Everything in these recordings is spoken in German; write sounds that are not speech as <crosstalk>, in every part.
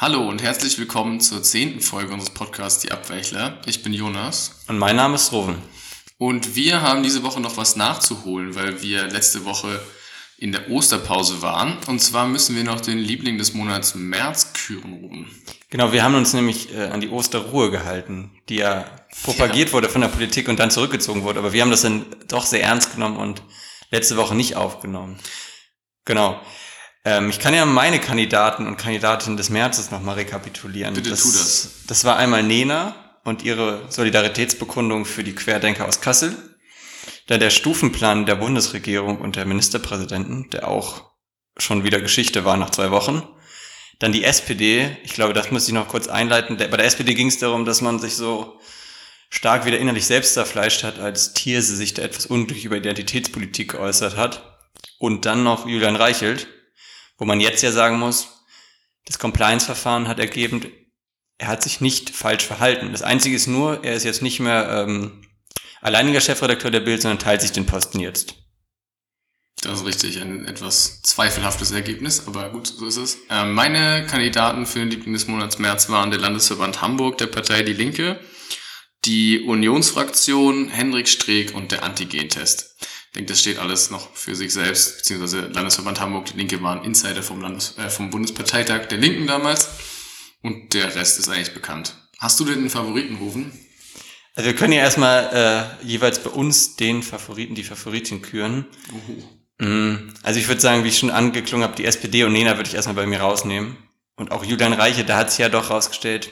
Hallo und herzlich willkommen zur zehnten Folge unseres Podcasts Die Abweichler. Ich bin Jonas. Und mein Name ist Roven. Und wir haben diese Woche noch was nachzuholen, weil wir letzte Woche in der Osterpause waren. Und zwar müssen wir noch den Liebling des Monats März küren, Ruben. Genau, wir haben uns nämlich äh, an die Osterruhe gehalten, die ja propagiert ja. wurde von der Politik und dann zurückgezogen wurde. Aber wir haben das dann doch sehr ernst genommen und letzte Woche nicht aufgenommen. Genau. Ähm, ich kann ja meine Kandidaten und Kandidatinnen des Märzes nochmal rekapitulieren. Bitte das, tu das. Das war einmal Nena und ihre Solidaritätsbekundung für die Querdenker aus Kassel. Dann der Stufenplan der Bundesregierung und der Ministerpräsidenten, der auch schon wieder Geschichte war nach zwei Wochen. Dann die SPD, ich glaube, das muss ich noch kurz einleiten. Bei der SPD ging es darum, dass man sich so stark wieder innerlich selbst zerfleischt hat, als Thierse sich da etwas unglücklich über Identitätspolitik geäußert hat. Und dann noch Julian Reichelt, wo man jetzt ja sagen muss, das Compliance-Verfahren hat ergeben, er hat sich nicht falsch verhalten. Das Einzige ist nur, er ist jetzt nicht mehr ähm, alleiniger Chefredakteur der Bild, sondern teilt sich den Posten jetzt. Das ist richtig, ein etwas zweifelhaftes Ergebnis, aber gut, so ist es. Ähm, meine Kandidaten für den Liebling des Monats März waren der Landesverband Hamburg, der Partei Die Linke, die Unionsfraktion, Hendrik Streeck und der Antigentest. Ich denke, das steht alles noch für sich selbst, beziehungsweise Landesverband Hamburg, die Linke waren Insider vom, Landes äh, vom Bundesparteitag der Linken damals und der Rest ist eigentlich bekannt. Hast du denn einen Favoriten rufen? Also wir können ja erstmal äh, jeweils bei uns den Favoriten, die Favoritin küren. Uhu. Mm, also ich würde sagen, wie ich schon angeklungen habe, die SPD und Nena würde ich erstmal bei mir rausnehmen. Und auch Julian Reiche, da hat sich ja doch rausgestellt,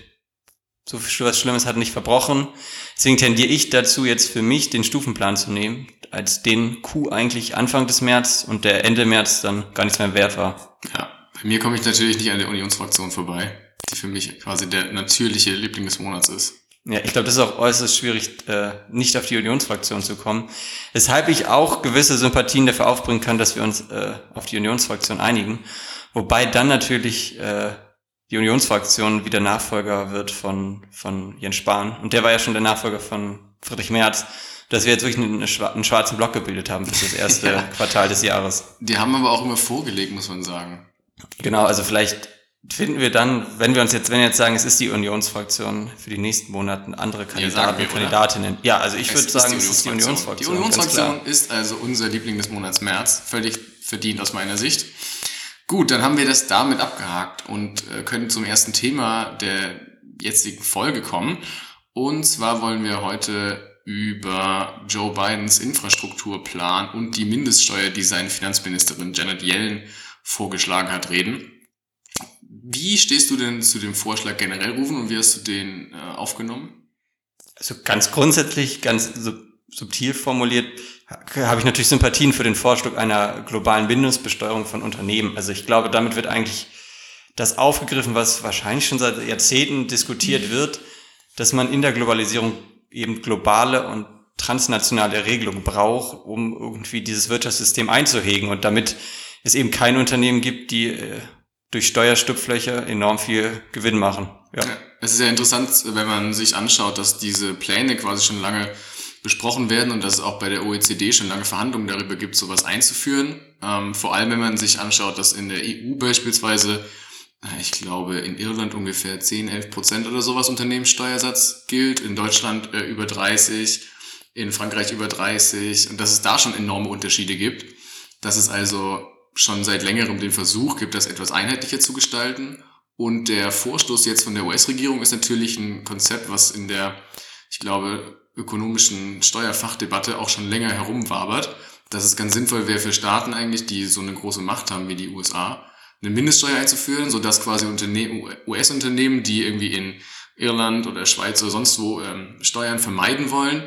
so viel was Schlimmes hat nicht verbrochen. Deswegen tendiere ich dazu, jetzt für mich den Stufenplan zu nehmen, als den Coup eigentlich Anfang des März und der Ende März dann gar nichts mehr wert war. Ja, bei mir komme ich natürlich nicht an der Unionsfraktion vorbei, die für mich quasi der natürliche Liebling des Monats ist. Ja, ich glaube, das ist auch äußerst schwierig, äh, nicht auf die Unionsfraktion zu kommen. Weshalb ich auch gewisse Sympathien dafür aufbringen kann, dass wir uns äh, auf die Unionsfraktion einigen. Wobei dann natürlich äh, die Unionsfraktion wieder Nachfolger wird von, von Jens Spahn. Und der war ja schon der Nachfolger von Friedrich Merz dass wir jetzt wirklich einen, einen schwarzen Block gebildet haben für das erste <laughs> ja. Quartal des Jahres. Die haben aber auch immer vorgelegt, muss man sagen. Genau, also vielleicht finden wir dann, wenn wir uns jetzt, wenn wir jetzt sagen, es ist die Unionsfraktion für die nächsten Monate andere Kandidaten, ja, Kandidatinnen. Ja, also ich würde sagen, es ist die Unionsfraktion. Die Unionsfraktion ist also unser Liebling des Monats März, völlig verdient aus meiner Sicht. Gut, dann haben wir das damit abgehakt und äh, können zum ersten Thema der jetzigen Folge kommen. Und zwar wollen wir heute über Joe Bidens Infrastrukturplan und die Mindeststeuer, die seine Finanzministerin Janet Yellen vorgeschlagen hat, reden. Wie stehst du denn zu dem Vorschlag generell, Rufen, und wie hast du den äh, aufgenommen? Also ganz grundsätzlich, ganz subtil formuliert, habe ich natürlich Sympathien für den Vorschlag einer globalen Bindungsbesteuerung von Unternehmen. Also ich glaube, damit wird eigentlich das aufgegriffen, was wahrscheinlich schon seit Jahrzehnten diskutiert wird, dass man in der Globalisierung eben globale und transnationale Regelung braucht, um irgendwie dieses Wirtschaftssystem einzuhegen und damit es eben kein Unternehmen gibt, die äh, durch Steuerstupflöcher enorm viel Gewinn machen. Ja. Es ist ja interessant, wenn man sich anschaut, dass diese Pläne quasi schon lange besprochen werden und dass es auch bei der OECD schon lange Verhandlungen darüber gibt, sowas einzuführen. Ähm, vor allem, wenn man sich anschaut, dass in der EU beispielsweise ich glaube, in Irland ungefähr 10, 11 Prozent oder sowas Unternehmenssteuersatz gilt, in Deutschland äh, über 30, in Frankreich über 30 und dass es da schon enorme Unterschiede gibt, dass es also schon seit längerem den Versuch gibt, das etwas einheitlicher zu gestalten. Und der Vorstoß jetzt von der US-Regierung ist natürlich ein Konzept, was in der, ich glaube, ökonomischen Steuerfachdebatte auch schon länger herumwabert, dass es ganz sinnvoll wäre für Staaten eigentlich, die so eine große Macht haben wie die USA, eine Mindeststeuer einzuführen, sodass quasi US-Unternehmen, die irgendwie in Irland oder Schweiz oder sonst wo ähm, Steuern vermeiden wollen,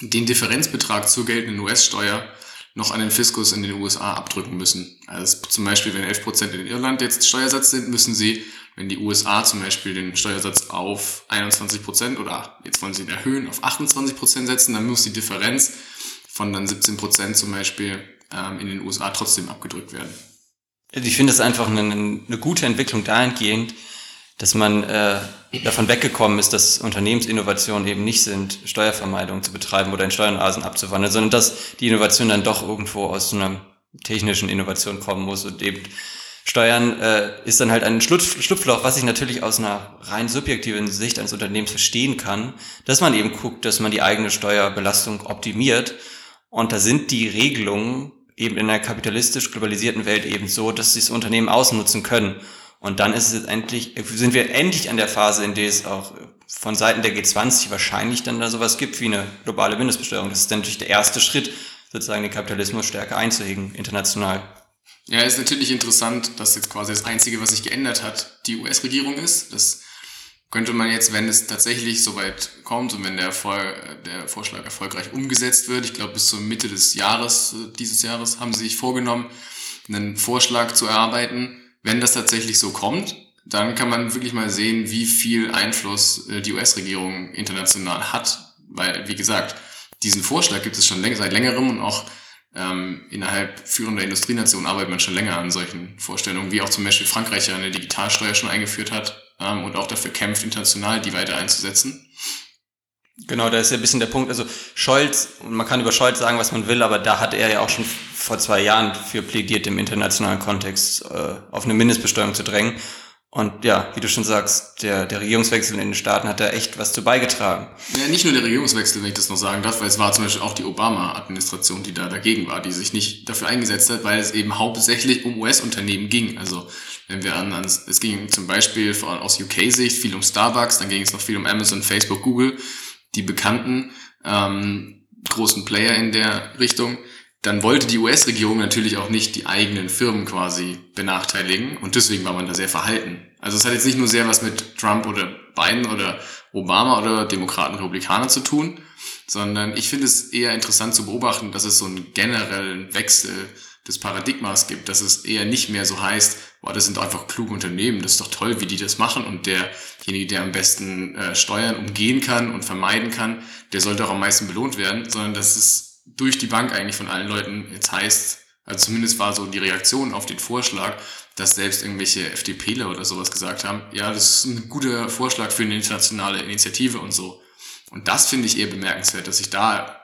den Differenzbetrag zur geltenden US-Steuer noch an den Fiskus in den USA abdrücken müssen. Also zum Beispiel, wenn 11% in Irland jetzt Steuersatz sind, müssen sie, wenn die USA zum Beispiel den Steuersatz auf 21% oder jetzt wollen sie ihn erhöhen auf 28% setzen, dann muss die Differenz von dann 17% zum Beispiel ähm, in den USA trotzdem abgedrückt werden. Also ich finde es einfach eine, eine, gute Entwicklung dahingehend, dass man äh, davon weggekommen ist, dass Unternehmensinnovationen eben nicht sind, Steuervermeidung zu betreiben oder in Steueroasen abzuwandeln, sondern dass die Innovation dann doch irgendwo aus einer technischen Innovation kommen muss und eben Steuern äh, ist dann halt ein Schlupfloch, was ich natürlich aus einer rein subjektiven Sicht eines Unternehmens verstehen kann, dass man eben guckt, dass man die eigene Steuerbelastung optimiert. Und da sind die Regelungen eben in einer kapitalistisch globalisierten Welt eben so, dass sie das Unternehmen ausnutzen können. Und dann ist es endlich, sind wir endlich an der Phase, in der es auch von Seiten der G20 wahrscheinlich dann da sowas gibt wie eine globale Mindestbesteuerung. Das ist dann natürlich der erste Schritt, sozusagen den Kapitalismus stärker einzuhegen, international. Ja, ist natürlich interessant, dass jetzt quasi das Einzige, was sich geändert hat, die US-Regierung ist. Das könnte man jetzt, wenn es tatsächlich soweit kommt und wenn der, Erfolg, der Vorschlag erfolgreich umgesetzt wird, ich glaube bis zur Mitte des Jahres, dieses Jahres, haben sie sich vorgenommen, einen Vorschlag zu erarbeiten. Wenn das tatsächlich so kommt, dann kann man wirklich mal sehen, wie viel Einfluss äh, die US-Regierung international hat. Weil, wie gesagt, diesen Vorschlag gibt es schon seit längerem und auch ähm, innerhalb führender Industrienationen arbeitet man schon länger an solchen Vorstellungen, wie auch zum Beispiel Frankreich ja eine Digitalsteuer schon eingeführt hat ähm, und auch dafür kämpft, international die weiter einzusetzen. Genau, da ist ja ein bisschen der Punkt. Also Scholz, man kann über Scholz sagen, was man will, aber da hat er ja auch schon vor zwei Jahren für plädiert, im internationalen Kontext äh, auf eine Mindestbesteuerung zu drängen. Und ja, wie du schon sagst, der, der Regierungswechsel in den Staaten hat da echt was zu beigetragen. Ja, nicht nur der Regierungswechsel, wenn ich das noch sagen darf, weil es war zum Beispiel auch die Obama-Administration, die da dagegen war, die sich nicht dafür eingesetzt hat, weil es eben hauptsächlich um US-Unternehmen ging. Also wenn wir an, an, es ging zum Beispiel vor aus UK-Sicht viel um Starbucks, dann ging es noch viel um Amazon, Facebook, Google, die bekannten ähm, großen Player in der Richtung dann wollte die US-Regierung natürlich auch nicht die eigenen Firmen quasi benachteiligen und deswegen war man da sehr verhalten. Also es hat jetzt nicht nur sehr was mit Trump oder Biden oder Obama oder Demokraten, Republikaner zu tun, sondern ich finde es eher interessant zu beobachten, dass es so einen generellen Wechsel des Paradigmas gibt, dass es eher nicht mehr so heißt, boah, das sind einfach kluge Unternehmen, das ist doch toll, wie die das machen und derjenige, der am besten äh, Steuern umgehen kann und vermeiden kann, der sollte auch am meisten belohnt werden, sondern dass es durch die Bank eigentlich von allen Leuten jetzt heißt, also zumindest war so die Reaktion auf den Vorschlag, dass selbst irgendwelche FDPler oder sowas gesagt haben, ja, das ist ein guter Vorschlag für eine internationale Initiative und so. Und das finde ich eher bemerkenswert, dass sich da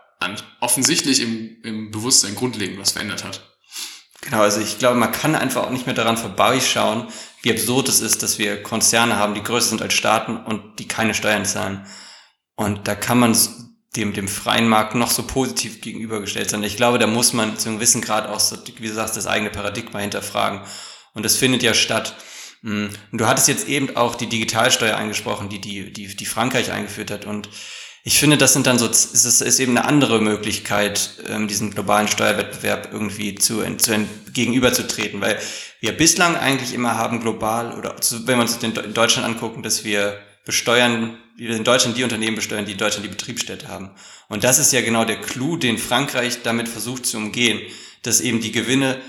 offensichtlich im, im Bewusstsein grundlegend was verändert hat. Genau, also ich glaube, man kann einfach auch nicht mehr daran vorbeischauen, wie absurd es ist, dass wir Konzerne haben, die größer sind als Staaten und die keine Steuern zahlen. Und da kann man dem, dem freien Markt noch so positiv gegenübergestellt sind. Ich glaube, da muss man zu einem gewissen Grad auch, so, wie du sagst, das eigene Paradigma hinterfragen. Und das findet ja statt. Mm. Und du hattest jetzt eben auch die Digitalsteuer angesprochen, die, die, die, die Frankreich eingeführt hat. Und ich finde, das sind dann so, es ist, ist eben eine andere Möglichkeit, ähm, diesen globalen Steuerwettbewerb irgendwie zu, zu gegenüberzutreten, weil wir bislang eigentlich immer haben global oder wenn wir uns in Deutschland angucken, dass wir besteuern, in Deutschland die Unternehmen besteuern, die in Deutschland die Betriebsstätte haben. Und das ist ja genau der Clou, den Frankreich damit versucht zu umgehen, dass eben die Gewinne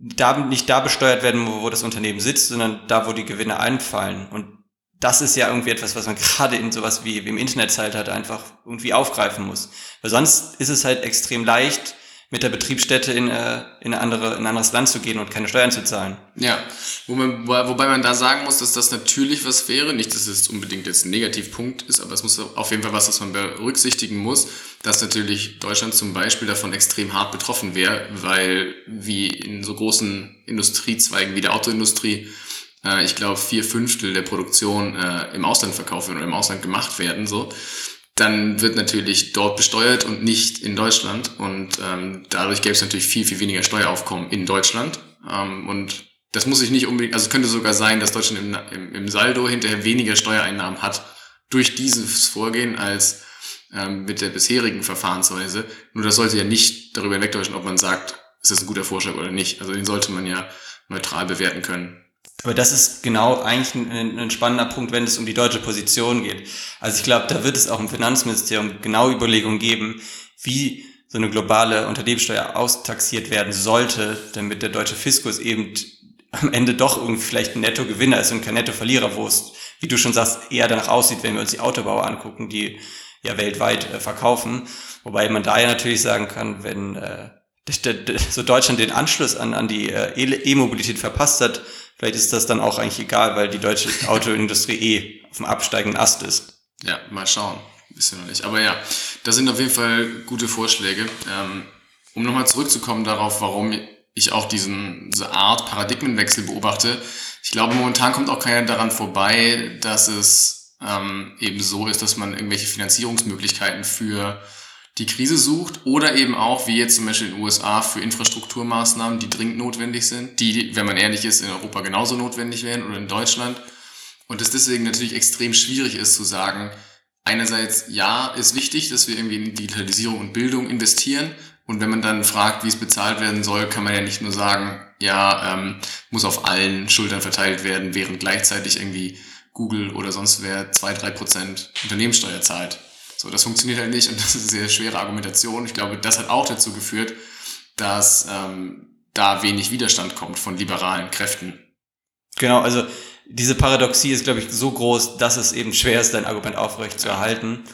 da, nicht da besteuert werden, wo, wo das Unternehmen sitzt, sondern da, wo die Gewinne einfallen. Und das ist ja irgendwie etwas, was man <laughs> gerade in sowas wie, wie im Internetzeitalter einfach irgendwie aufgreifen muss. Weil sonst ist es halt extrem leicht, mit der Betriebsstätte in, äh, in, eine andere, in ein anderes Land zu gehen und keine Steuern zu zahlen. Ja, wo man, wobei man da sagen muss, dass das natürlich was wäre. Nicht, dass es unbedingt jetzt ein Negativpunkt ist, aber es muss auf jeden Fall was, was man berücksichtigen muss, dass natürlich Deutschland zum Beispiel davon extrem hart betroffen wäre, weil wie in so großen Industriezweigen wie der Autoindustrie äh, ich glaube, vier Fünftel der Produktion äh, im Ausland verkauft werden oder im Ausland gemacht werden, so dann wird natürlich dort besteuert und nicht in Deutschland. Und ähm, dadurch gäbe es natürlich viel, viel weniger Steueraufkommen in Deutschland. Ähm, und das muss sich nicht unbedingt, also könnte sogar sein, dass Deutschland im, im, im Saldo hinterher weniger Steuereinnahmen hat durch dieses Vorgehen als ähm, mit der bisherigen Verfahrensweise. Nur das sollte ja nicht darüber hinwegtäuschen, ob man sagt, ist das ein guter Vorschlag oder nicht. Also den sollte man ja neutral bewerten können. Aber das ist genau eigentlich ein, ein, spannender Punkt, wenn es um die deutsche Position geht. Also ich glaube, da wird es auch im Finanzministerium genau Überlegungen geben, wie so eine globale Unternehmenssteuer austaxiert werden sollte, damit der deutsche Fiskus eben am Ende doch irgendwie vielleicht ein Nettogewinner ist und kein Nettoverlierer, wo es, wie du schon sagst, eher danach aussieht, wenn wir uns die Autobauer angucken, die ja weltweit äh, verkaufen. Wobei man da ja natürlich sagen kann, wenn äh, so Deutschland den Anschluss an, an die äh, E-Mobilität verpasst hat, Vielleicht ist das dann auch eigentlich egal, weil die deutsche <laughs> Autoindustrie eh auf dem absteigenden Ast ist. Ja, mal schauen. Wissen wir noch nicht. Aber ja, das sind auf jeden Fall gute Vorschläge. Ähm, um nochmal zurückzukommen darauf, warum ich auch diesen, diese Art Paradigmenwechsel beobachte. Ich glaube, momentan kommt auch keiner daran vorbei, dass es ähm, eben so ist, dass man irgendwelche Finanzierungsmöglichkeiten für die Krise sucht oder eben auch, wie jetzt zum Beispiel in den USA, für Infrastrukturmaßnahmen, die dringend notwendig sind, die, wenn man ehrlich ist, in Europa genauso notwendig wären oder in Deutschland. Und es deswegen natürlich extrem schwierig ist zu sagen, einerseits, ja, ist wichtig, dass wir irgendwie in Digitalisierung und Bildung investieren. Und wenn man dann fragt, wie es bezahlt werden soll, kann man ja nicht nur sagen, ja, ähm, muss auf allen Schultern verteilt werden, während gleichzeitig irgendwie Google oder sonst wer zwei, drei Prozent Unternehmenssteuer zahlt. So, das funktioniert halt nicht und <laughs> das ist eine sehr schwere Argumentation. Ich glaube, das hat auch dazu geführt, dass ähm, da wenig Widerstand kommt von liberalen Kräften. Genau, also diese Paradoxie ist, glaube ich, so groß, dass es eben schwer ist, dein Argument aufrecht zu erhalten.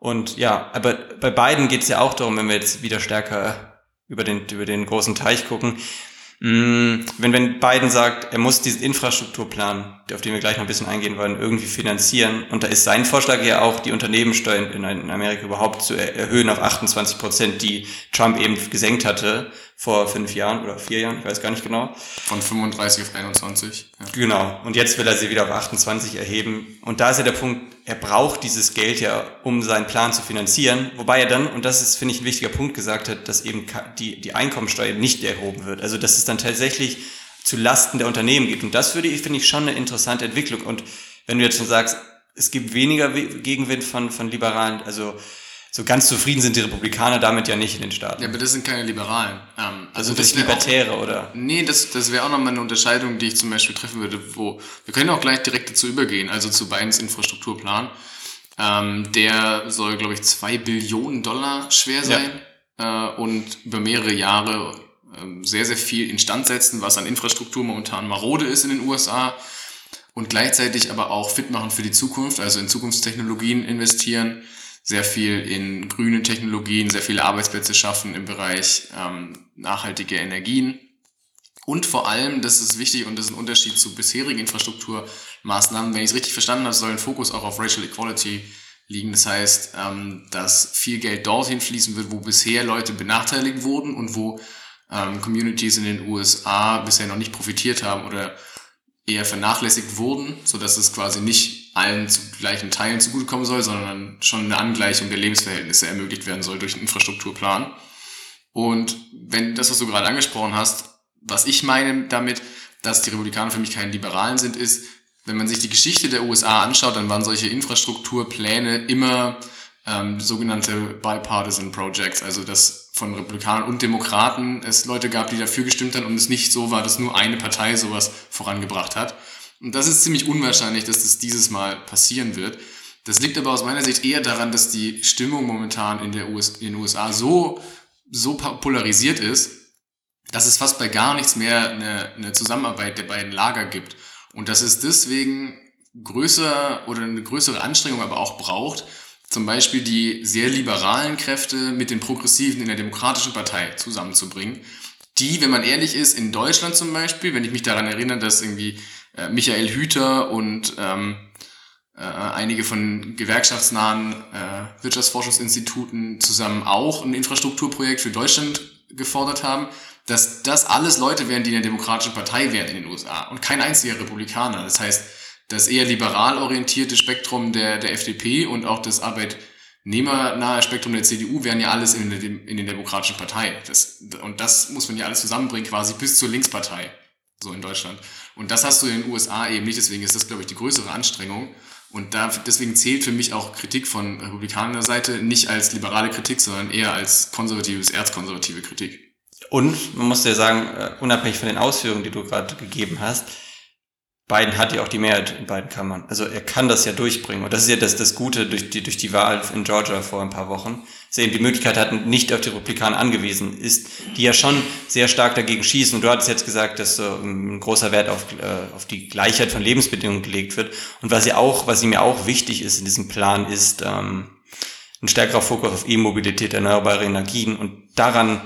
Und ja, aber bei beiden geht es ja auch darum, wenn wir jetzt wieder stärker über den, über den großen Teich gucken, wenn, wenn Biden sagt, er muss diesen Infrastrukturplan, auf den wir gleich noch ein bisschen eingehen wollen, irgendwie finanzieren, und da ist sein Vorschlag ja auch, die Unternehmenssteuern in Amerika überhaupt zu erhöhen auf 28 Prozent, die Trump eben gesenkt hatte vor fünf Jahren oder vier Jahren, ich weiß gar nicht genau. Von 35 auf 21. Ja. Genau. Und jetzt will er sie wieder auf 28 erheben. Und da ist ja der Punkt, er braucht dieses Geld ja, um seinen Plan zu finanzieren. Wobei er dann, und das ist, finde ich, ein wichtiger Punkt, gesagt hat, dass eben die, die Einkommensteuer nicht erhoben wird. Also, dass es dann tatsächlich zu Lasten der Unternehmen geht. Und das würde ich, finde ich, schon eine interessante Entwicklung. Und wenn du jetzt schon sagst, es gibt weniger Gegenwind von, von Liberalen, also so ganz zufrieden sind die Republikaner damit ja nicht in den Staaten. Ja, aber das sind keine Liberalen. Ähm, also, also das, das Libertäre, auch, oder? Nee, das, das wäre auch nochmal eine Unterscheidung, die ich zum Beispiel treffen würde, wo wir können auch gleich direkt dazu übergehen, also zu Bidens Infrastrukturplan. Ähm, der soll, glaube ich, zwei Billionen Dollar schwer sein ja. äh, und über mehrere Jahre äh, sehr, sehr viel instand setzen, was an Infrastruktur momentan marode ist in den USA und gleichzeitig aber auch fit machen für die Zukunft, also in Zukunftstechnologien investieren sehr viel in grüne Technologien, sehr viele Arbeitsplätze schaffen im Bereich ähm, nachhaltige Energien. Und vor allem, das ist wichtig und das ist ein Unterschied zu bisherigen Infrastrukturmaßnahmen, wenn ich es richtig verstanden habe, soll ein Fokus auch auf Racial Equality liegen. Das heißt, ähm, dass viel Geld dorthin fließen wird, wo bisher Leute benachteiligt wurden und wo ähm, Communities in den USA bisher noch nicht profitiert haben oder eher vernachlässigt wurden, so dass es quasi nicht allen zu gleichen Teilen zugutekommen soll, sondern schon eine Angleichung der Lebensverhältnisse ermöglicht werden soll durch einen Infrastrukturplan. Und wenn das, was du gerade angesprochen hast, was ich meine damit, dass die Republikaner für mich keine Liberalen sind, ist, wenn man sich die Geschichte der USA anschaut, dann waren solche Infrastrukturpläne immer ähm, sogenannte Bipartisan Projects, also dass von Republikanern und Demokraten es Leute gab, die dafür gestimmt haben und es nicht so war, dass nur eine Partei sowas vorangebracht hat. Und das ist ziemlich unwahrscheinlich, dass das dieses Mal passieren wird. Das liegt aber aus meiner Sicht eher daran, dass die Stimmung momentan in, der US, in den USA so, so polarisiert ist, dass es fast bei gar nichts mehr eine, eine Zusammenarbeit der beiden Lager gibt. Und dass es deswegen größer oder eine größere Anstrengung aber auch braucht, zum Beispiel die sehr liberalen Kräfte mit den Progressiven in der Demokratischen Partei zusammenzubringen, die, wenn man ehrlich ist, in Deutschland zum Beispiel, wenn ich mich daran erinnere, dass irgendwie äh, Michael Hüter und ähm, äh, einige von gewerkschaftsnahen äh, Wirtschaftsforschungsinstituten zusammen auch ein Infrastrukturprojekt für Deutschland gefordert haben, dass das alles Leute wären, die in der Demokratischen Partei wären in den USA und kein einziger Republikaner. Das heißt, das eher liberal orientierte Spektrum der, der FDP und auch das arbeitnehmernahe Spektrum der CDU wären ja alles in, in, in den Demokratischen Partei. Das, und das muss man ja alles zusammenbringen, quasi bis zur Linkspartei, so in Deutschland. Und das hast du in den USA eben nicht, deswegen ist das, glaube ich, die größere Anstrengung. Und da, deswegen zählt für mich auch Kritik von republikaner Seite nicht als liberale Kritik, sondern eher als konservatives, erzkonservative Kritik. Und man muss ja sagen, äh, unabhängig von den Ausführungen, die du gerade gegeben hast, Biden hat ja auch die Mehrheit in beiden Kammern. Also er kann das ja durchbringen. Und das ist ja das, das Gute durch die, durch die Wahl in Georgia vor ein paar Wochen. Eben die Möglichkeit hat, nicht auf die Republikaner angewiesen ist, die ja schon sehr stark dagegen schießen. Und du hattest jetzt gesagt, dass so ein großer Wert auf, äh, auf die Gleichheit von Lebensbedingungen gelegt wird. Und was ja auch, was ihm ja auch wichtig ist in diesem Plan, ist ähm, ein stärkerer Fokus auf E-Mobilität, erneuerbare Energien. Und daran,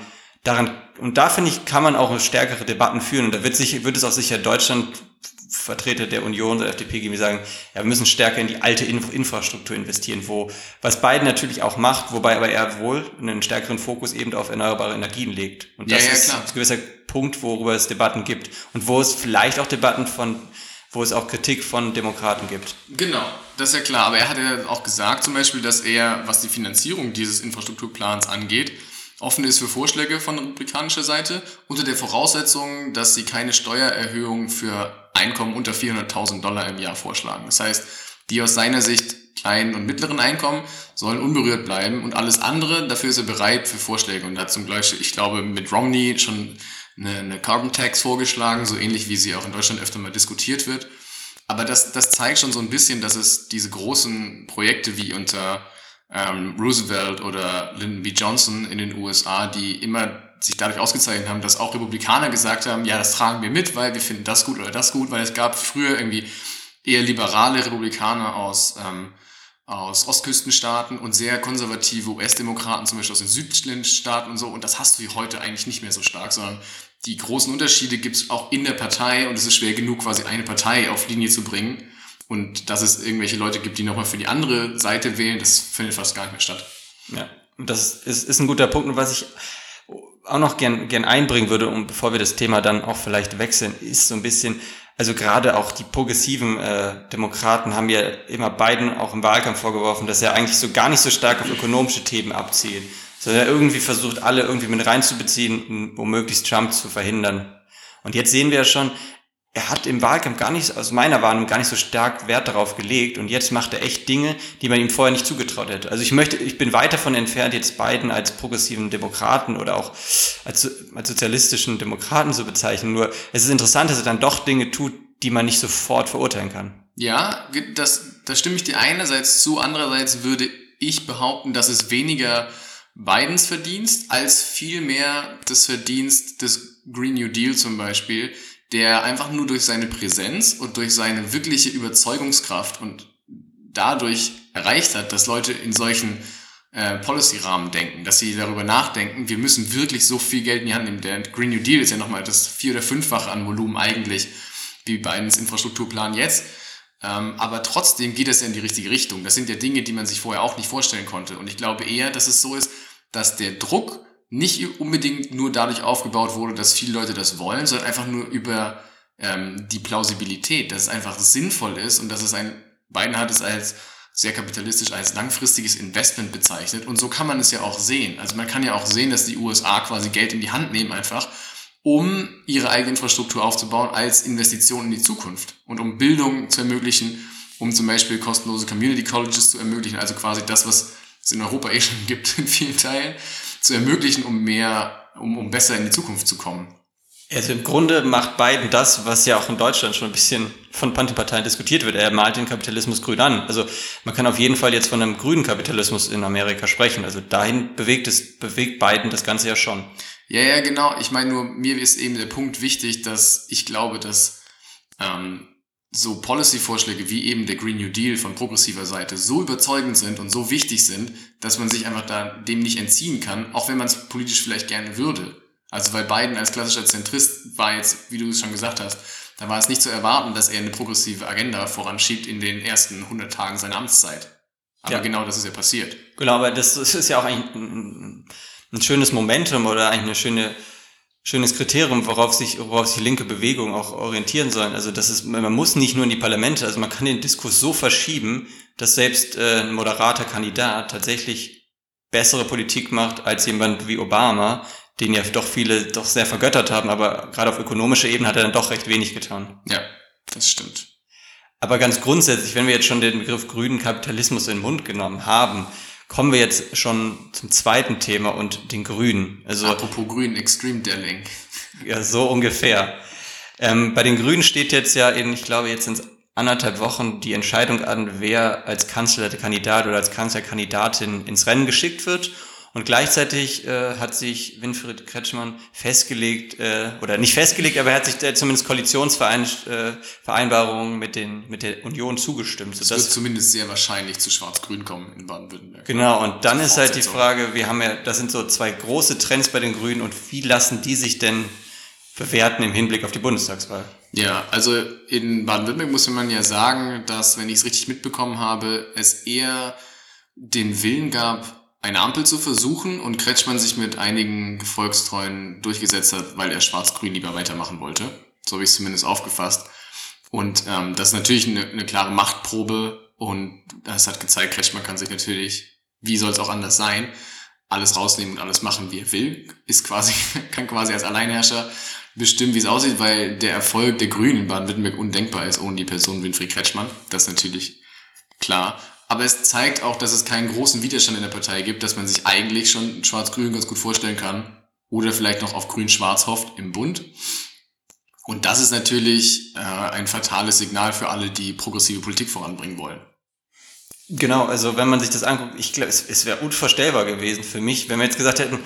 daran, und da finde ich, kann man auch stärkere Debatten führen. Und da wird sich, wird es auch sicher Deutschland Vertreter der Union, der FDP, die sagen, ja, wir müssen stärker in die alte Infrastruktur investieren, wo, was Biden natürlich auch macht, wobei aber er wohl einen stärkeren Fokus eben auf erneuerbare Energien legt. Und das Ja, ja, ist ein gewisser Punkt, worüber es Debatten gibt. Und wo es vielleicht auch Debatten von, wo es auch Kritik von Demokraten gibt. Genau, das ist ja klar. Aber er hat ja auch gesagt zum Beispiel, dass er, was die Finanzierung dieses Infrastrukturplans angeht, offen ist für Vorschläge von republikanischer Seite, unter der Voraussetzung, dass sie keine Steuererhöhung für Einkommen unter 400.000 Dollar im Jahr vorschlagen. Das heißt, die aus seiner Sicht kleinen und mittleren Einkommen sollen unberührt bleiben und alles andere, dafür ist er bereit für Vorschläge und zum Beispiel, ich glaube, mit Romney schon eine, eine Carbon Tax vorgeschlagen, so ähnlich wie sie auch in Deutschland öfter mal diskutiert wird. Aber das, das zeigt schon so ein bisschen, dass es diese großen Projekte wie unter ähm, Roosevelt oder Lyndon B. Johnson in den USA, die immer sich dadurch ausgezeichnet haben, dass auch Republikaner gesagt haben, ja, das tragen wir mit, weil wir finden das gut oder das gut, weil es gab früher irgendwie eher liberale Republikaner aus, ähm, aus Ostküstenstaaten und sehr konservative US-Demokraten, zum Beispiel aus den Südstaaten und so. Und das hast du heute eigentlich nicht mehr so stark, sondern die großen Unterschiede gibt es auch in der Partei und es ist schwer genug, quasi eine Partei auf Linie zu bringen. Und dass es irgendwelche Leute gibt, die nochmal für die andere Seite wählen, das findet fast gar nicht mehr statt. Ja, das ist, ist ein guter Punkt. Und was ich auch noch gern, gern einbringen würde, und bevor wir das Thema dann auch vielleicht wechseln, ist so ein bisschen, also gerade auch die progressiven äh, Demokraten haben ja immer Biden auch im Wahlkampf vorgeworfen, dass er eigentlich so gar nicht so stark auf ökonomische Themen abzielt, sondern er irgendwie versucht, alle irgendwie mit reinzubeziehen, um möglichst Trump zu verhindern. Und jetzt sehen wir ja schon, er hat im Wahlkampf gar nicht, aus meiner Wahrnehmung, gar nicht so stark Wert darauf gelegt und jetzt macht er echt Dinge, die man ihm vorher nicht zugetraut hätte. Also ich möchte, ich bin weit davon entfernt, jetzt Biden als progressiven Demokraten oder auch als, als sozialistischen Demokraten zu bezeichnen. Nur es ist interessant, dass er dann doch Dinge tut, die man nicht sofort verurteilen kann. Ja, das, da stimme ich dir einerseits zu, andererseits würde ich behaupten, dass es weniger Bidens Verdienst als vielmehr das Verdienst des Green New Deal zum Beispiel, der einfach nur durch seine Präsenz und durch seine wirkliche Überzeugungskraft und dadurch erreicht hat, dass Leute in solchen äh, Policy-Rahmen denken, dass sie darüber nachdenken, wir müssen wirklich so viel Geld in die Hand nehmen. Der Green New Deal ist ja nochmal das vier- oder fünffache an Volumen eigentlich, wie Bidens Infrastrukturplan jetzt. Ähm, aber trotzdem geht es ja in die richtige Richtung. Das sind ja Dinge, die man sich vorher auch nicht vorstellen konnte. Und ich glaube eher, dass es so ist, dass der Druck nicht unbedingt nur dadurch aufgebaut wurde, dass viele Leute das wollen, sondern einfach nur über ähm, die Plausibilität, dass es einfach sinnvoll ist und dass es ein, Biden hat es als sehr kapitalistisch als langfristiges Investment bezeichnet. Und so kann man es ja auch sehen. Also man kann ja auch sehen, dass die USA quasi Geld in die Hand nehmen einfach, um ihre eigene Infrastruktur aufzubauen als Investition in die Zukunft und um Bildung zu ermöglichen, um zum Beispiel kostenlose Community Colleges zu ermöglichen, also quasi das, was es in Europa eh schon gibt <laughs> in vielen Teilen zu ermöglichen, um mehr, um, um besser in die Zukunft zu kommen. Also im Grunde macht Biden das, was ja auch in Deutschland schon ein bisschen von manchen Parteien diskutiert wird. Er malt den Kapitalismus grün an. Also man kann auf jeden Fall jetzt von einem grünen Kapitalismus in Amerika sprechen. Also dahin bewegt es, bewegt Biden das Ganze ja schon. Ja, ja, genau. Ich meine nur, mir ist eben der Punkt wichtig, dass ich glaube, dass ähm, so Policy-Vorschläge wie eben der Green New Deal von progressiver Seite so überzeugend sind und so wichtig sind, dass man sich einfach da dem nicht entziehen kann, auch wenn man es politisch vielleicht gerne würde. Also weil Biden als klassischer Zentrist war jetzt, wie du es schon gesagt hast, da war es nicht zu erwarten, dass er eine progressive Agenda voranschiebt in den ersten 100 Tagen seiner Amtszeit. Aber Ja. genau das ist ja passiert. Genau, aber das, das ist ja auch eigentlich ein, ein schönes Momentum oder eigentlich eine schöne, schönes Kriterium, worauf sich, worauf sich die linke Bewegung auch orientieren sollen. Also das ist, man muss nicht nur in die Parlamente, also man kann den Diskurs so verschieben, dass selbst äh, ein moderater Kandidat tatsächlich bessere Politik macht als jemand wie Obama, den ja doch viele doch sehr vergöttert haben, aber gerade auf ökonomischer Ebene hat er dann doch recht wenig getan. Ja, das stimmt. Aber ganz grundsätzlich, wenn wir jetzt schon den Begriff grünen Kapitalismus in den Mund genommen haben, kommen wir jetzt schon zum zweiten Thema und den Grünen. Also Apropos Grün, Extreme Delling. ja, so ungefähr. Ähm, bei den Grünen steht jetzt ja in, ich glaube, jetzt sind anderthalb Wochen die Entscheidung an, wer als Kanzlerkandidat oder als Kanzlerkandidatin ins Rennen geschickt wird. Und gleichzeitig äh, hat sich Winfried Kretschmann festgelegt, äh, oder nicht festgelegt, aber er hat sich der zumindest Koalitionsvereinbarungen äh, mit, den, mit der Union zugestimmt. Es wird zumindest sehr wahrscheinlich zu Schwarz-Grün kommen in Baden-Württemberg. Genau, und dann ist halt die. Frage, wir haben ja, das sind so zwei große Trends bei den Grünen und wie lassen die sich denn bewerten im Hinblick auf die Bundestagswahl? Ja, also in Baden-Württemberg muss man ja sagen, dass, wenn ich es richtig mitbekommen habe, es eher den Willen gab, eine Ampel zu versuchen und Kretschmann sich mit einigen Volkstreuen durchgesetzt hat, weil er Schwarz-Grün lieber weitermachen wollte. So habe ich es zumindest aufgefasst. Und ähm, das ist natürlich eine, eine klare Machtprobe und das hat gezeigt, Kretschmann kann sich natürlich, wie soll es auch anders sein, alles rausnehmen und alles machen, wie er will. Ist quasi, <laughs> kann quasi als Alleinherrscher bestimmen, wie es aussieht, weil der Erfolg der Grünen in Baden-Württemberg undenkbar ist ohne die Person Winfried Kretschmann. Das ist natürlich klar. Aber es zeigt auch, dass es keinen großen Widerstand in der Partei gibt, dass man sich eigentlich schon Schwarz-Grün ganz gut vorstellen kann. Oder vielleicht noch auf Grün-Schwarz hofft im Bund. Und das ist natürlich äh, ein fatales Signal für alle, die progressive Politik voranbringen wollen. Genau, also wenn man sich das anguckt, ich glaube, es, es wäre unvorstellbar gewesen für mich, wenn wir jetzt gesagt hätten,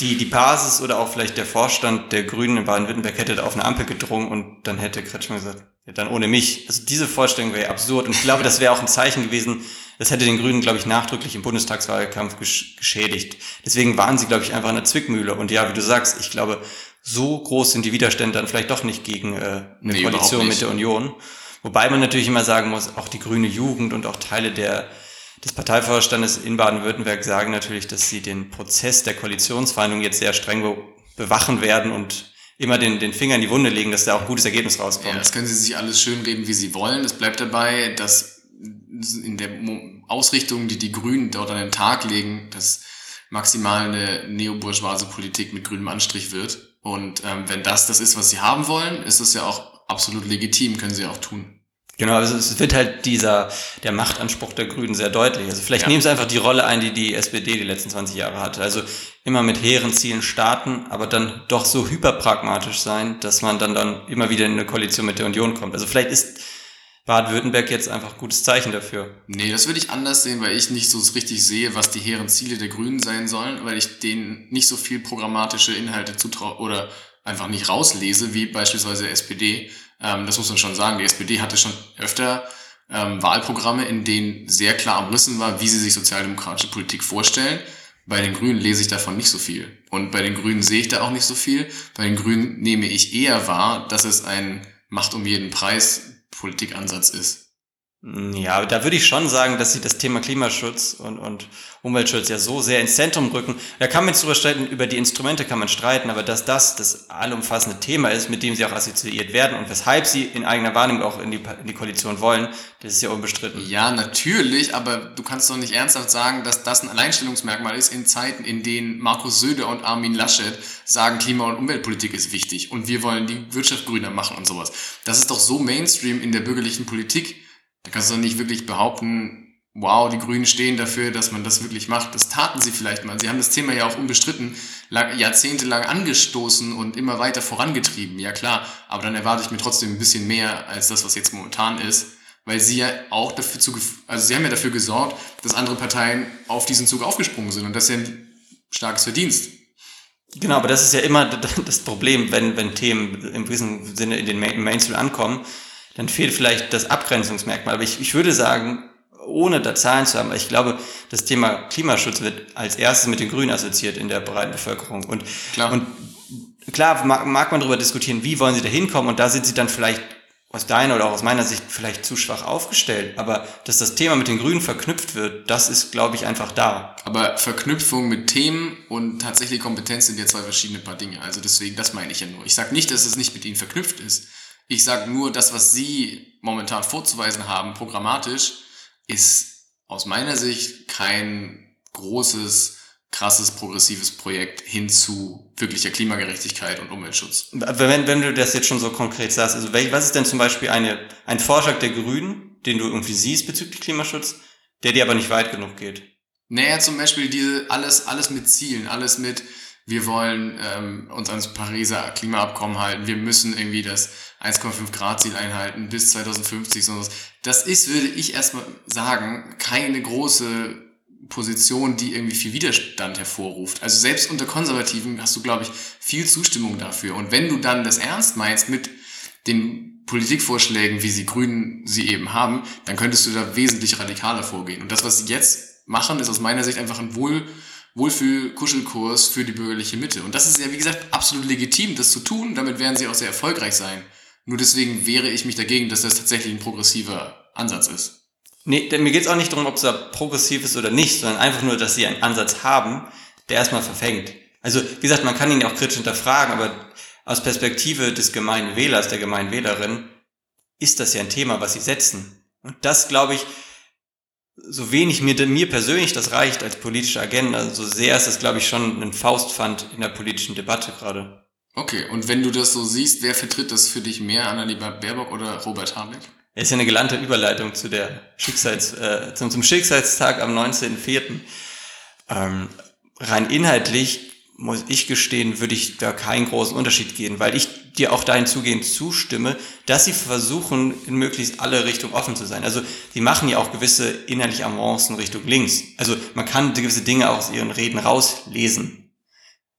die, die Basis oder auch vielleicht der Vorstand der Grünen in Baden-Württemberg hätte da auf eine Ampel gedrungen und dann hätte Kretschmann gesagt, ja, dann ohne mich. Also diese Vorstellung wäre absurd und ich glaube, das wäre auch ein Zeichen gewesen, das hätte den Grünen, glaube ich, nachdrücklich im Bundestagswahlkampf gesch geschädigt. Deswegen waren sie, glaube ich, einfach in der Zwickmühle und ja, wie du sagst, ich glaube, so groß sind die Widerstände dann vielleicht doch nicht gegen äh, eine nee, Koalition mit der Union. Wobei man natürlich immer sagen muss, auch die grüne Jugend und auch Teile der des Parteivorstandes in Baden-Württemberg sagen natürlich, dass sie den Prozess der Koalitionsverhandlungen jetzt sehr streng be bewachen werden und immer den, den Finger in die Wunde legen, dass da auch gutes Ergebnis rauskommt. Ja, das können sie sich alles schön reden, wie sie wollen. Es bleibt dabei, dass in der Ausrichtung, die die Grünen dort an den Tag legen, dass maximal eine neobourgeoise Politik mit grünem Anstrich wird. Und ähm, wenn das das ist, was sie haben wollen, ist das ja auch absolut legitim, können sie auch tun. Genau, also es wird halt dieser, der Machtanspruch der Grünen sehr deutlich. Also vielleicht ja. nehmen sie einfach die Rolle ein, die die SPD die letzten 20 Jahre hatte. Also immer mit hehren Zielen starten, aber dann doch so hyperpragmatisch sein, dass man dann, dann immer wieder in eine Koalition mit der Union kommt. Also vielleicht ist Baden-Württemberg jetzt einfach ein gutes Zeichen dafür. Nee, das würde ich anders sehen, weil ich nicht so richtig sehe, was die hehren Ziele der Grünen sein sollen, weil ich denen nicht so viel programmatische Inhalte zutraue oder einfach nicht rauslese, wie beispielsweise der SPD. Ähm, das muss man schon sagen. Die SPD hatte schon öfter ähm, Wahlprogramme, in denen sehr klar umrissen war, wie sie sich sozialdemokratische Politik vorstellen. Bei den Grünen lese ich davon nicht so viel. Und bei den Grünen sehe ich da auch nicht so viel. Bei den Grünen nehme ich eher wahr, dass es ein Macht um jeden Preis Politikansatz ist. Ja, da würde ich schon sagen, dass sie das Thema Klimaschutz und, und Umweltschutz ja so sehr ins Zentrum rücken. Da kann man drüber streiten, über die Instrumente kann man streiten, aber dass das das allumfassende Thema ist, mit dem sie auch assoziiert werden und weshalb sie in eigener Wahrnehmung auch in die, in die Koalition wollen, das ist ja unbestritten. Ja, natürlich, aber du kannst doch nicht ernsthaft sagen, dass das ein Alleinstellungsmerkmal ist in Zeiten, in denen Markus Söder und Armin Laschet sagen, Klima- und Umweltpolitik ist wichtig und wir wollen die Wirtschaft grüner machen und sowas. Das ist doch so Mainstream in der bürgerlichen Politik da kannst du doch nicht wirklich behaupten, wow, die Grünen stehen dafür, dass man das wirklich macht. Das taten sie vielleicht mal. Sie haben das Thema ja auch unbestritten lang, jahrzehntelang angestoßen und immer weiter vorangetrieben. Ja klar, aber dann erwarte ich mir trotzdem ein bisschen mehr als das, was jetzt momentan ist. Weil sie ja auch dafür zu, also sie haben ja dafür gesorgt, dass andere Parteien auf diesen Zug aufgesprungen sind. Und das ist ja ein starkes Verdienst. Genau, aber das ist ja immer <laughs> das Problem, wenn, wenn Themen im gewissen Sinne in den Mainstream ankommen dann fehlt vielleicht das Abgrenzungsmerkmal. Aber ich, ich würde sagen, ohne da Zahlen zu haben, ich glaube, das Thema Klimaschutz wird als erstes mit den Grünen assoziiert in der breiten Bevölkerung. Und klar, und klar mag, mag man darüber diskutieren, wie wollen sie da hinkommen und da sind sie dann vielleicht aus deiner oder auch aus meiner Sicht vielleicht zu schwach aufgestellt. Aber dass das Thema mit den Grünen verknüpft wird, das ist, glaube ich, einfach da. Aber Verknüpfung mit Themen und tatsächlich Kompetenz sind ja zwei verschiedene Paar Dinge. Also deswegen, das meine ich ja nur. Ich sage nicht, dass es nicht mit ihnen verknüpft ist. Ich sage nur, das, was Sie momentan vorzuweisen haben, programmatisch, ist aus meiner Sicht kein großes, krasses, progressives Projekt hin zu wirklicher Klimagerechtigkeit und Umweltschutz. Wenn, wenn du das jetzt schon so konkret sagst, also was ist denn zum Beispiel eine, ein Vorschlag der Grünen, den du irgendwie siehst bezüglich Klimaschutz, der dir aber nicht weit genug geht? Naja, zum Beispiel diese, alles, alles mit Zielen, alles mit, wir wollen ähm, uns ans Pariser Klimaabkommen halten, wir müssen irgendwie das 1,5 Grad Ziel einhalten bis 2050. Sowas. Das ist, würde ich erstmal sagen, keine große Position, die irgendwie viel Widerstand hervorruft. Also selbst unter Konservativen hast du, glaube ich, viel Zustimmung dafür. Und wenn du dann das ernst meinst mit den Politikvorschlägen, wie sie Grünen sie eben haben, dann könntest du da wesentlich radikaler vorgehen. Und das, was sie jetzt machen, ist aus meiner Sicht einfach ein Wohl, Wohlfühl-Kuschelkurs für die bürgerliche Mitte. Und das ist ja, wie gesagt, absolut legitim, das zu tun. Damit werden sie auch sehr erfolgreich sein. Nur deswegen wehre ich mich dagegen, dass das tatsächlich ein progressiver Ansatz ist. Nee, denn mir geht es auch nicht darum, ob es da progressiv ist oder nicht, sondern einfach nur, dass sie einen Ansatz haben, der erstmal verfängt. Also, wie gesagt, man kann ihn ja auch kritisch hinterfragen, aber aus Perspektive des gemeinen Wählers, der gemeinen Wählerin, ist das ja ein Thema, was sie setzen. Und das, glaube ich, so wenig mir, mir persönlich das reicht als politische Agenda, so sehr ist das, glaube ich, schon ein Faustpfand in der politischen Debatte gerade. Okay, und wenn du das so siehst, wer vertritt das für dich mehr, Annalena Baerbock oder Robert Habeck? Das ist ja eine gelernte Überleitung zu der Schicksals, äh, zum, zum Schicksalstag am 19.04. Ähm, rein inhaltlich muss ich gestehen, würde ich da keinen großen Unterschied gehen, weil ich dir auch dahin zugehend zustimme, dass sie versuchen, in möglichst alle Richtungen offen zu sein. Also sie machen ja auch gewisse inhaltliche Avancen Richtung links. Also man kann gewisse Dinge auch aus ihren Reden rauslesen.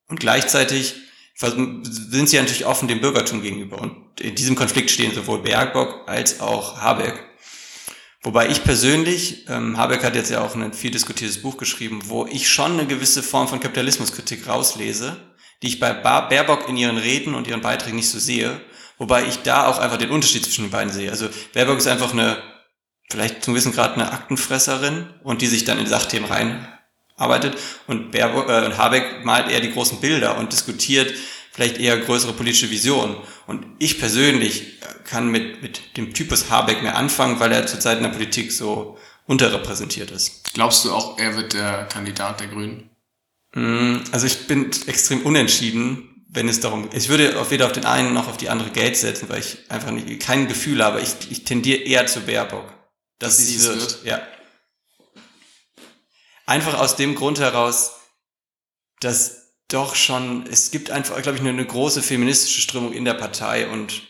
Und gleichzeitig sind sie natürlich offen dem Bürgertum gegenüber. Und in diesem Konflikt stehen sowohl Bergbock als auch Habeck. Wobei ich persönlich, ähm, Habeck hat jetzt ja auch ein viel diskutiertes Buch geschrieben, wo ich schon eine gewisse Form von Kapitalismuskritik rauslese, die ich bei Baerbock in ihren Reden und ihren Beiträgen nicht so sehe, wobei ich da auch einfach den Unterschied zwischen den beiden sehe. Also Baerbock ist einfach eine, vielleicht zum gewissen Grad eine Aktenfresserin und die sich dann in Sachthemen reinarbeitet und, Baerbock, äh, und Habeck malt eher die großen Bilder und diskutiert vielleicht eher größere politische Visionen. Und ich persönlich kann mit, mit dem Typus Habeck mehr anfangen, weil er zurzeit in der Politik so unterrepräsentiert ist. Glaubst du auch, er wird der Kandidat der Grünen? Mm, also ich bin extrem unentschieden, wenn es darum geht. Ich würde auf weder auf den einen noch auf die andere Geld setzen, weil ich einfach nicht, kein Gefühl habe. Ich, ich tendiere eher zu Baerbock. Dass, dass sie es wird. wird. Ja. Einfach aus dem Grund heraus, dass doch schon, es gibt einfach, glaube ich, eine, eine große feministische Strömung in der Partei und,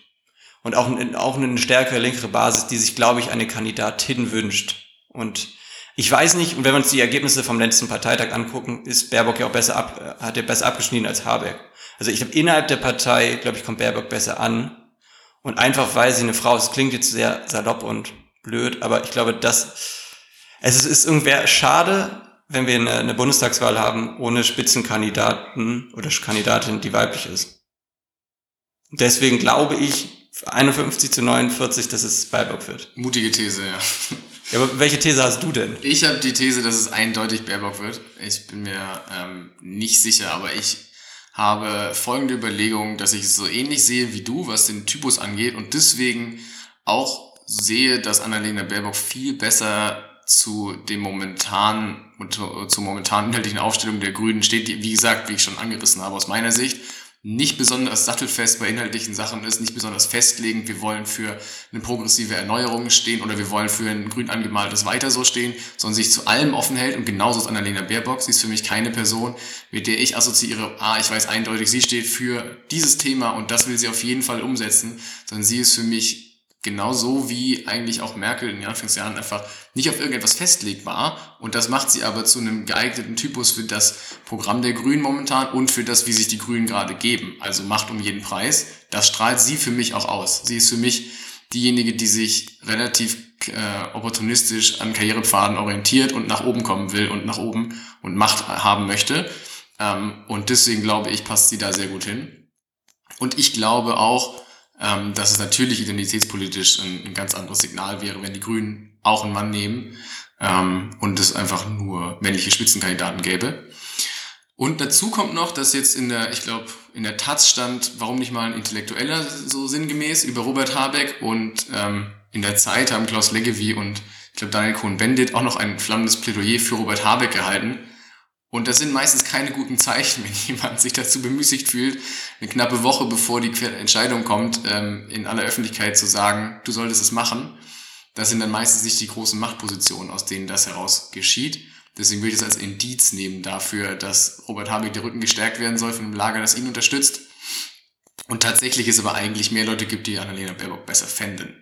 und auch, auch eine stärkere, linkere Basis, die sich, glaube ich, eine Kandidatin wünscht. Und ich weiß nicht, und wenn wir uns die Ergebnisse vom letzten Parteitag angucken, ist Baerbock ja auch besser ab, hat er besser abgeschnitten als Habeck. Also ich glaube, innerhalb der Partei, glaube ich, kommt Baerbock besser an. Und einfach, weil sie eine Frau ist, klingt jetzt sehr salopp und blöd, aber ich glaube, das, es ist, ist irgendwer schade, wenn wir eine, eine Bundestagswahl haben ohne Spitzenkandidaten oder Kandidatin, die weiblich ist. Deswegen glaube ich 51 zu 49, dass es Baerbock wird. Mutige These, ja. Ja, aber welche These hast du denn? Ich habe die These, dass es eindeutig Baerbock wird. Ich bin mir ähm, nicht sicher, aber ich habe folgende Überlegung, dass ich es so ähnlich sehe wie du, was den Typus angeht und deswegen auch sehe, dass Annalena Baerbock viel besser zu dem momentanen und zur momentanen inhaltlichen Aufstellung der Grünen steht, die, wie gesagt, wie ich schon angerissen habe, aus meiner Sicht nicht besonders sattelfest bei inhaltlichen Sachen ist, nicht besonders festlegend, wir wollen für eine progressive Erneuerung stehen oder wir wollen für ein grün angemaltes Weiter so stehen, sondern sich zu allem offen hält und genauso ist Annalena Baerbock. Sie ist für mich keine Person, mit der ich assoziiere, ah, ich weiß eindeutig, sie steht für dieses Thema und das will sie auf jeden Fall umsetzen, sondern sie ist für mich genauso wie eigentlich auch Merkel in den Anfangsjahren einfach nicht auf irgendetwas festlegbar. Und das macht sie aber zu einem geeigneten Typus für das Programm der Grünen momentan und für das, wie sich die Grünen gerade geben. Also Macht um jeden Preis. Das strahlt sie für mich auch aus. Sie ist für mich diejenige, die sich relativ äh, opportunistisch an Karrierepfaden orientiert und nach oben kommen will und nach oben und Macht haben möchte. Ähm, und deswegen glaube ich, passt sie da sehr gut hin. Und ich glaube auch, ähm, dass es natürlich identitätspolitisch ein, ein, ganz anderes Signal wäre, wenn die Grünen auch einen Mann nehmen ähm, und es einfach nur männliche Spitzenkandidaten gäbe. Und dazu kommt noch, dass jetzt in der, ich glaube, in der Taz stand, warum nicht mal ein Intellektueller so sinngemäß über Robert Habeck und ähm, in der Zeit haben Klaus Leggevi und ich glaube Daniel Cohn-Bendit auch noch ein flammendes Plädoyer für Robert Habeck gehalten. Und das sind meistens keine guten Zeichen, <laughs> wenn jemand sich dazu bemüßigt fühlt, eine knappe Woche bevor die Entscheidung kommt, ähm, in aller Öffentlichkeit zu sagen, du solltest es machen. Das sind dann meistens nicht die großen Machtpositionen, aus denen das heraus geschieht. Deswegen würde ich es als Indiz nehmen dafür, dass Robert Habeck der Rücken gestärkt werden soll von einem Lager, das ihn unterstützt. Und tatsächlich es aber eigentlich mehr Leute gibt, die Annalena Baerbock besser fänden.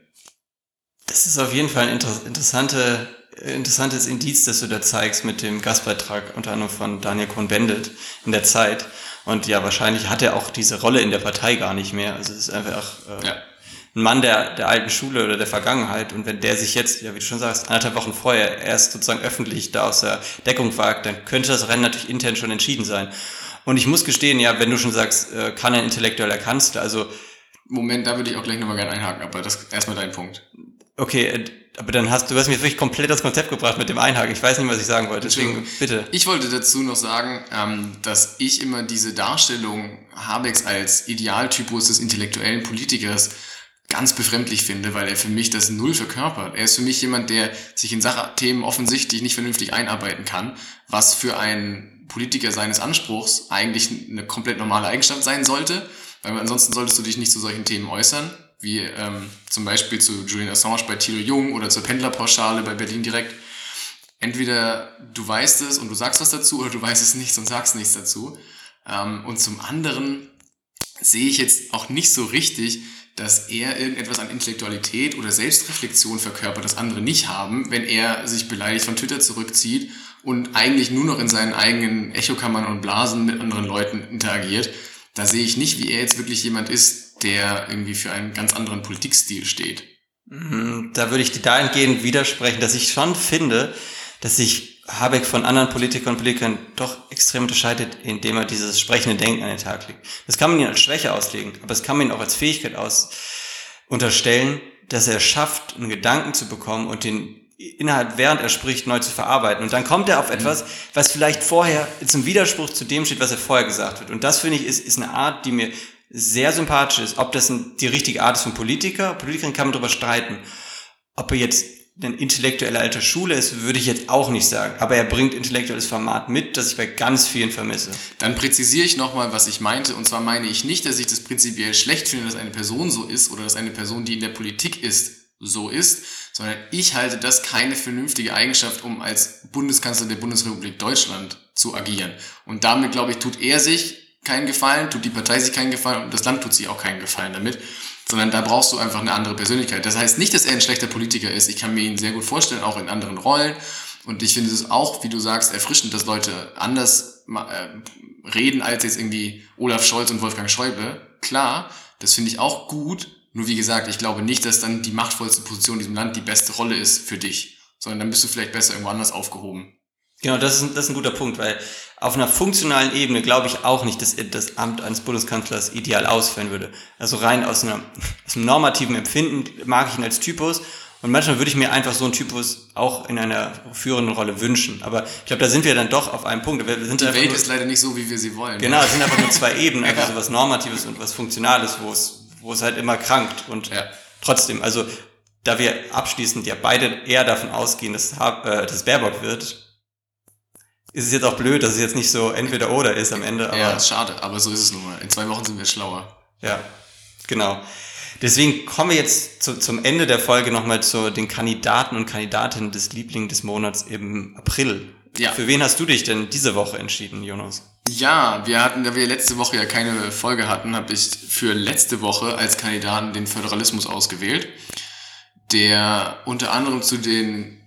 Das ist auf jeden Fall eine interessante interessantes Indiz, das du da zeigst mit dem Gastbeitrag unter anderem von Daniel Cohn-Bendit in der Zeit. Und ja, wahrscheinlich hat er auch diese Rolle in der Partei gar nicht mehr. Also es ist einfach äh, ja. ein Mann der, der alten Schule oder der Vergangenheit. Und wenn der sich jetzt, ja, wie du schon sagst, anderthalb Wochen vorher erst sozusagen öffentlich da aus der Deckung wagt, dann könnte das Rennen natürlich intern schon entschieden sein. Und ich muss gestehen, ja, wenn du schon sagst, äh, kann ein intellektueller Kanzler, also Moment, da würde ich auch gleich nochmal gerne einhaken, aber das erstmal dein Punkt. Okay, äh, aber dann hast du hast mir wirklich komplett das Konzept gebracht mit dem Einhaken. Ich weiß nicht, was ich sagen wollte. Deswegen bitte. Ich wollte dazu noch sagen, ähm, dass ich immer diese Darstellung Habecks als Idealtypus des intellektuellen Politikers ganz befremdlich finde, weil er für mich das null verkörpert. Er ist für mich jemand, der sich in Sachthemen offensichtlich nicht vernünftig einarbeiten kann, was für einen Politiker seines Anspruchs eigentlich eine komplett normale Eigenschaft sein sollte, weil ansonsten solltest du dich nicht zu solchen Themen äußern wie ähm, zum Beispiel zu Julian Assange bei Thilo Jung oder zur Pendlerpauschale bei Berlin direkt. Entweder du weißt es und du sagst was dazu oder du weißt es nicht und sagst nichts dazu. Ähm, und zum anderen sehe ich jetzt auch nicht so richtig, dass er irgendetwas an Intellektualität oder Selbstreflexion verkörpert, das andere nicht haben, wenn er sich beleidigt von Twitter zurückzieht und eigentlich nur noch in seinen eigenen Echokammern und Blasen mit anderen Leuten interagiert. Da sehe ich nicht, wie er jetzt wirklich jemand ist, der irgendwie für einen ganz anderen Politikstil steht. Mhm, da würde ich dir dahingehend widersprechen, dass ich schon finde, dass sich Habeck von anderen Politikern und Politikern doch extrem unterscheidet, indem er dieses sprechende Denken an den Tag legt. Das kann man ihn als Schwäche auslegen, aber es kann man ihn auch als Fähigkeit aus unterstellen, dass er schafft, einen Gedanken zu bekommen und den innerhalb, während er spricht, neu zu verarbeiten. Und dann kommt er auf etwas, was vielleicht vorher zum Widerspruch zu dem steht, was er vorher gesagt hat. Und das finde ich ist, ist eine Art, die mir sehr sympathisch ist. Ob das die richtige Art ist von Politiker, Politikerin kann man darüber streiten. Ob er jetzt ein intellektueller alter Schule ist, würde ich jetzt auch nicht sagen. Aber er bringt intellektuelles Format mit, das ich bei ganz vielen vermisse. Dann präzisiere ich nochmal, was ich meinte. Und zwar meine ich nicht, dass ich das prinzipiell schlecht finde, dass eine Person so ist oder dass eine Person, die in der Politik ist, so ist, sondern ich halte das keine vernünftige Eigenschaft, um als Bundeskanzler der Bundesrepublik Deutschland zu agieren. Und damit, glaube ich, tut er sich keinen Gefallen, tut die Partei sich keinen Gefallen und das Land tut sich auch keinen Gefallen damit, sondern da brauchst du einfach eine andere Persönlichkeit. Das heißt nicht, dass er ein schlechter Politiker ist. Ich kann mir ihn sehr gut vorstellen, auch in anderen Rollen. Und ich finde es auch, wie du sagst, erfrischend, dass Leute anders äh, reden als jetzt irgendwie Olaf Scholz und Wolfgang Schäuble. Klar, das finde ich auch gut. Nur wie gesagt, ich glaube nicht, dass dann die machtvollste Position in diesem Land die beste Rolle ist für dich, sondern dann bist du vielleicht besser irgendwo anders aufgehoben. Genau, das ist, das ist ein guter Punkt, weil auf einer funktionalen Ebene glaube ich auch nicht, dass das Amt eines Bundeskanzlers ideal ausfallen würde. Also rein aus, einer, aus einem normativen Empfinden mag ich ihn als Typus und manchmal würde ich mir einfach so einen Typus auch in einer führenden Rolle wünschen. Aber ich glaube, da sind wir dann doch auf einem Punkt. Wir sind Die Welt nur, ist leider nicht so, wie wir sie wollen. Genau, es sind einfach nur zwei Ebenen, also so was Normatives und was Funktionales, wo es, wo es halt immer krankt. Und ja. trotzdem, also da wir abschließend ja beide eher davon ausgehen, dass, äh, dass Baerbock wird, ist es jetzt auch blöd, dass es jetzt nicht so entweder oder ist am Ende. Aber ja, ist schade, aber so ist es nun mal. In zwei Wochen sind wir schlauer. Ja, genau. Deswegen kommen wir jetzt zu, zum Ende der Folge nochmal zu den Kandidaten und Kandidatinnen des Liebling des Monats im April. Ja. Für wen hast du dich denn diese Woche entschieden, Jonas? Ja, wir hatten, da wir letzte Woche ja keine Folge hatten, habe ich für letzte Woche als Kandidaten den Föderalismus ausgewählt, der unter anderem zu den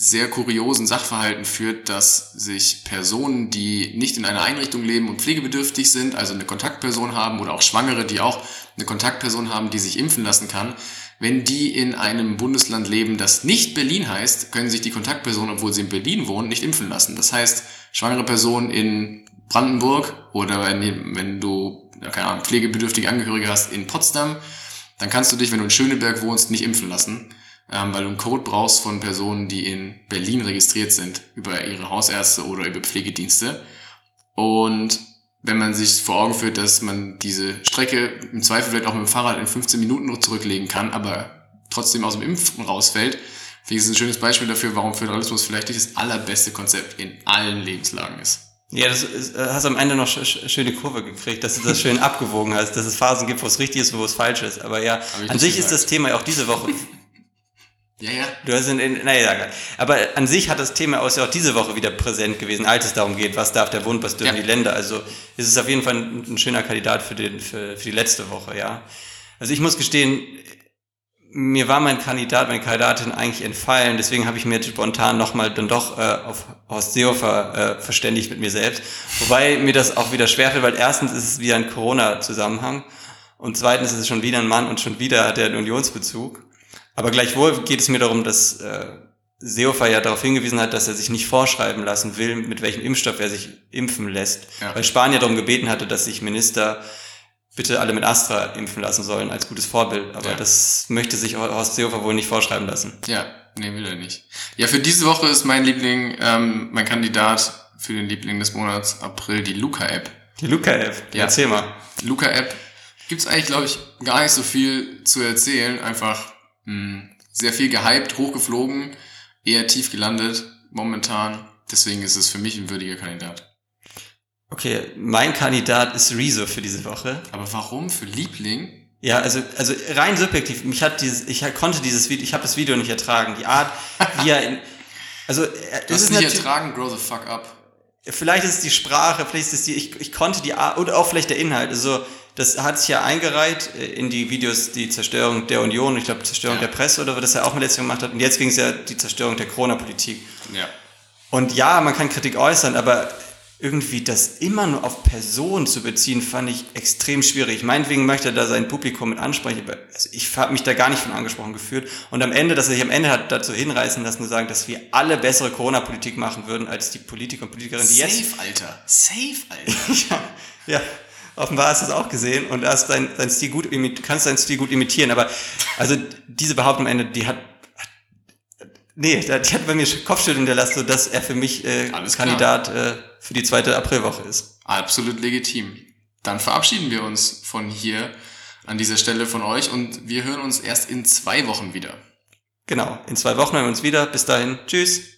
sehr kuriosen Sachverhalten führt, dass sich Personen, die nicht in einer Einrichtung leben und pflegebedürftig sind, also eine Kontaktperson haben oder auch Schwangere, die auch eine Kontaktperson haben, die sich impfen lassen kann, wenn die in einem Bundesland leben, das nicht Berlin heißt, können sich die Kontaktpersonen, obwohl sie in Berlin wohnen, nicht impfen lassen. Das heißt, schwangere Personen in Brandenburg oder wenn, wenn du keine Ahnung, pflegebedürftige Angehörige hast in Potsdam, dann kannst du dich, wenn du in Schöneberg wohnst, nicht impfen lassen ähm, weil du einen Code brauchst von Personen, die in Berlin registriert sind, über ihre Hausärzte oder über Pflegedienste. Und wenn man sich vor Augen führt, dass man diese Strecke im Zweifel vielleicht auch mit dem Fahrrad in 15 Minuten noch zurücklegen kann, aber trotzdem aus dem Impfen rausfällt, finde ich es ein schönes Beispiel dafür, warum Föderalismus vielleicht nicht das allerbeste Konzept in allen Lebenslagen ist. Ja, das ist, äh, hast am Ende noch sch schöne Kurve gekriegt, dass du das schön <laughs> abgewogen hast, dass es Phasen gibt, wo es richtig ist und wo es falsch ist. Aber ja, an sich ist das Thema ja auch diese Woche ja, ja. Du hast in, in naja, aber an sich hat das Thema auch diese Woche wieder präsent gewesen, als es darum geht, was darf der Bund, was dürfen ja. die Länder. Also ist es auf jeden Fall ein, ein schöner Kandidat für, den, für, für die letzte Woche, ja. Also ich muss gestehen, mir war mein Kandidat, meine Kandidatin eigentlich entfallen, deswegen habe ich mir jetzt spontan nochmal dann doch äh, auf Horst Seehofer äh, verständigt mit mir selbst. Wobei mir das auch wieder schwerfällt, weil erstens ist es wieder ein Corona-Zusammenhang und zweitens ist es schon wieder ein Mann und schon wieder hat er einen Unionsbezug. Aber gleichwohl geht es mir darum, dass äh, Seehofer ja darauf hingewiesen hat, dass er sich nicht vorschreiben lassen will, mit welchem Impfstoff er sich impfen lässt. Ja. Weil Spanien darum gebeten hatte, dass sich Minister bitte alle mit Astra impfen lassen sollen als gutes Vorbild. Aber Ja. das möchte sich Horst Seehofer wohl nicht vorschreiben lassen. Ja, nee, will er nicht. Ja, für diese Woche ist mein Liebling, ähm, mein Kandidat für den Liebling des Monats April die Luca-App. Die Luca-App, Ja. erzähl mal. Luca-App gibt's eigentlich, glaube ich, gar nicht so viel zu erzählen. Einfach sehr viel gehypt, hochgeflogen, eher tief gelandet momentan. Deswegen ist es für mich ein würdiger Kandidat. Okay, mein Kandidat ist Rezo für diese Woche. Aber warum für Liebling? Ja, also, also rein subjektiv, mich hat dieses, ich konnte dieses Video, ich habe das Video nicht ertragen. Die Art, wie er in, also, Du es hast ist nicht ertragen, grow the fuck up. Vielleicht ist es die Sprache, vielleicht ist es die, ich, ich konnte die Art, oder auch vielleicht der Inhalt. Also, das hat sich ja eingereiht äh, in die Videos, die Zerstörung der Union, ich glaube, Zerstörung Ja. der Presse oder was das er auch mal letztes Jahr gemacht hat. Und jetzt ging es ja die Zerstörung der Corona-Politik. Ja. Und ja, man kann Kritik äußern, aber irgendwie das immer nur auf Personen zu beziehen, fand ich extrem schwierig. Meinetwegen möchte er da sein Publikum mit ansprechen, aber also ich habe mich da gar nicht von angesprochen gefühlt. Und am Ende, dass er sich am Ende hat dazu hinreißen lassen, zu sagen, dass wir alle bessere Corona-Politik machen würden als die Politiker und Politikerinnen, die jetzt Safe, Alter. Safe, Alter. <laughs> ja, ja, offenbar hast du es auch gesehen und hast dein, dein Stil gut imit, kannst deinen Stil gut imitieren, aber also diese Behauptung am Ende, die hat nee, die hat bei mir Kopfschütteln hinterlassen, so dass er für mich äh. Kandidat äh, für die zweite Aprilwoche ist. Absolut legitim. Dann verabschieden wir uns von hier an dieser Stelle von euch und wir hören uns erst in zwei Wochen wieder. Genau, in zwei Wochen hören wir uns wieder. Bis dahin, tschüss.